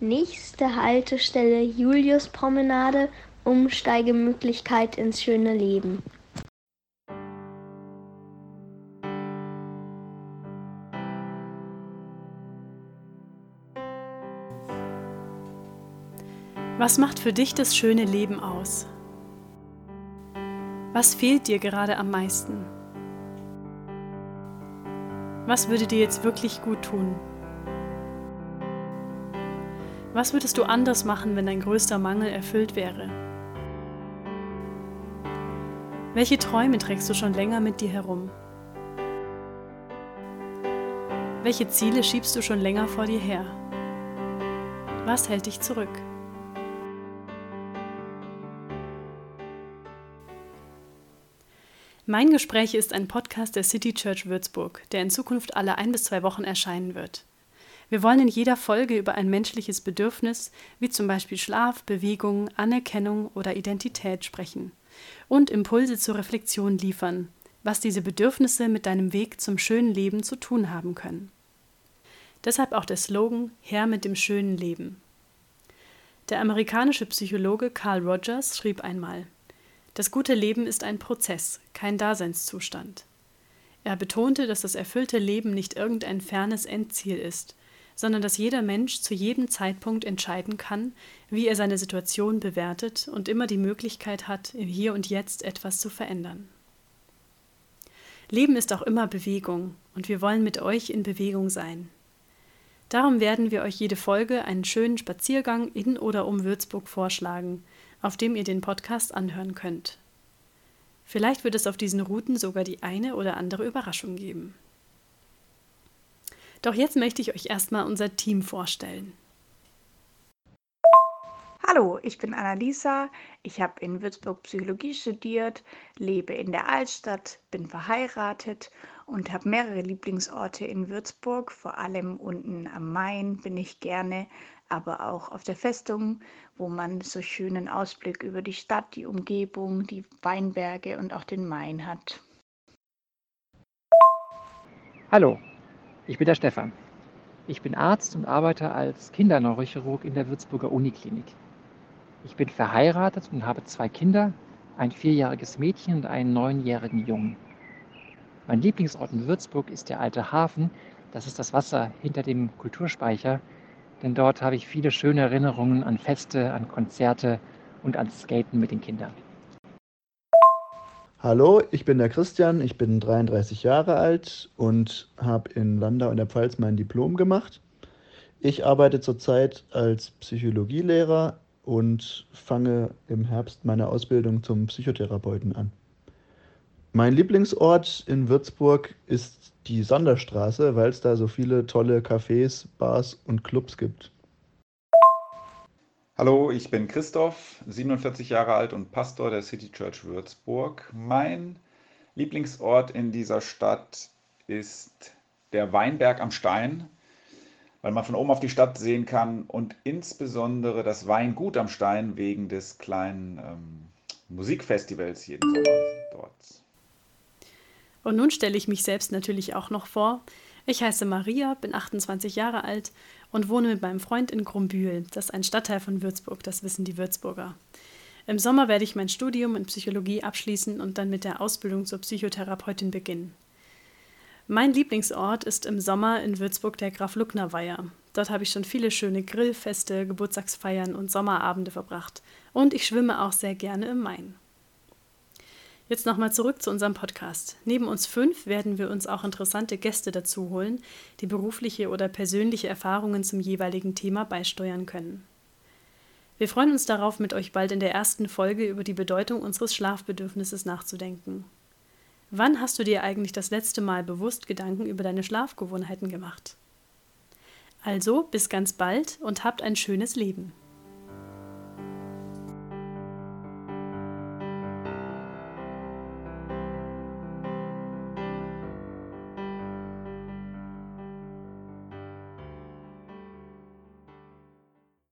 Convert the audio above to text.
Nächste Haltestelle Juliuspromenade, Umsteigemöglichkeit ins schöne Leben. Was macht für dich das schöne Leben aus? Was fehlt dir gerade am meisten? Was würde dir jetzt wirklich gut tun? Was würdest du anders machen, wenn dein größter Mangel erfüllt wäre? Welche Träume trägst du schon länger mit dir herum? Welche Ziele schiebst du schon länger vor dir her? Was hält dich zurück? Mein Gespräch ist ein Podcast der City Church Würzburg, der in Zukunft alle ein bis zwei Wochen erscheinen wird. Wir wollen in jeder Folge über ein menschliches Bedürfnis, wie zum Beispiel Schlaf, Bewegung, Anerkennung oder Identität sprechen und Impulse zur Reflexion liefern, was diese Bedürfnisse mit deinem Weg zum schönen Leben zu tun haben können. Deshalb auch der Slogan Herr mit dem schönen Leben. Der amerikanische Psychologe Carl Rogers schrieb einmal, das gute Leben ist ein Prozess, kein Daseinszustand. Er betonte, dass das erfüllte Leben nicht irgendein fernes Endziel ist, sondern dass jeder Mensch zu jedem Zeitpunkt entscheiden kann, wie er seine Situation bewertet und immer die Möglichkeit hat, im Hier und Jetzt etwas zu verändern. Leben ist auch immer Bewegung und wir wollen mit euch in Bewegung sein. Darum werden wir euch jede Folge einen schönen Spaziergang in oder um Würzburg vorschlagen, auf dem ihr den Podcast anhören könnt. Vielleicht wird es auf diesen Routen sogar die eine oder andere Überraschung geben. Doch jetzt möchte ich euch erstmal unser Team vorstellen. Hallo, ich bin Annalisa. Ich habe in Würzburg Psychologie studiert, lebe in der Altstadt, bin verheiratet und habe mehrere Lieblingsorte in Würzburg. Vor allem unten am Main bin ich gerne, aber auch auf der Festung, wo man so schönen Ausblick über die Stadt, die Umgebung, die Weinberge und auch den Main hat. Hallo, ich bin der Stefan. Ich bin Arzt und arbeite als Kinderneurochirurg in der Würzburger Uniklinik. Ich bin verheiratet und habe zwei Kinder, ein vierjähriges Mädchen und einen neunjährigen Jungen. Mein Lieblingsort in Würzburg ist der alte Hafen. Das ist das Wasser hinter dem Kulturspeicher, denn dort habe ich viele schöne Erinnerungen an Feste, an Konzerte und ans Skaten mit den Kindern. Hallo, ich bin der Christian, ich bin 33 Jahre alt und habe in Landau in der Pfalz mein Diplom gemacht. Ich arbeite zurzeit als Psychologielehrer und fange im Herbst meine Ausbildung zum Psychotherapeuten an. Mein Lieblingsort in Würzburg ist die Sonderstraße, weil es da so viele tolle Cafés, Bars und Clubs gibt. Hallo, ich bin Christoph, 47 Jahre alt und Pastor der City Church Würzburg. Mein Lieblingsort in dieser Stadt ist der Weinberg am Stein, weil man von oben auf die Stadt sehen kann und insbesondere das Weingut am Stein wegen des kleinen ähm, Musikfestivals jeden Sommer dort. Und nun stelle ich mich selbst natürlich auch noch vor. Ich heiße Maria, bin 28 Jahre alt und wohne mit meinem Freund in Grumbühl. Das ist ein Stadtteil von Würzburg, das wissen die Würzburger. Im Sommer werde ich mein Studium in Psychologie abschließen und dann mit der Ausbildung zur Psychotherapeutin beginnen. Mein Lieblingsort ist im Sommer in Würzburg der Graf Luckner Weiher. Dort habe ich schon viele schöne Grillfeste, Geburtstagsfeiern und Sommerabende verbracht. Und ich schwimme auch sehr gerne im Main. Jetzt nochmal zurück zu unserem Podcast. Neben uns fünf werden wir uns auch interessante Gäste dazu holen, die berufliche oder persönliche Erfahrungen zum jeweiligen Thema beisteuern können. Wir freuen uns darauf, mit euch bald in der ersten Folge über die Bedeutung unseres Schlafbedürfnisses nachzudenken. Wann hast du dir eigentlich das letzte Mal bewusst Gedanken über deine Schlafgewohnheiten gemacht? Also bis ganz bald und habt ein schönes Leben.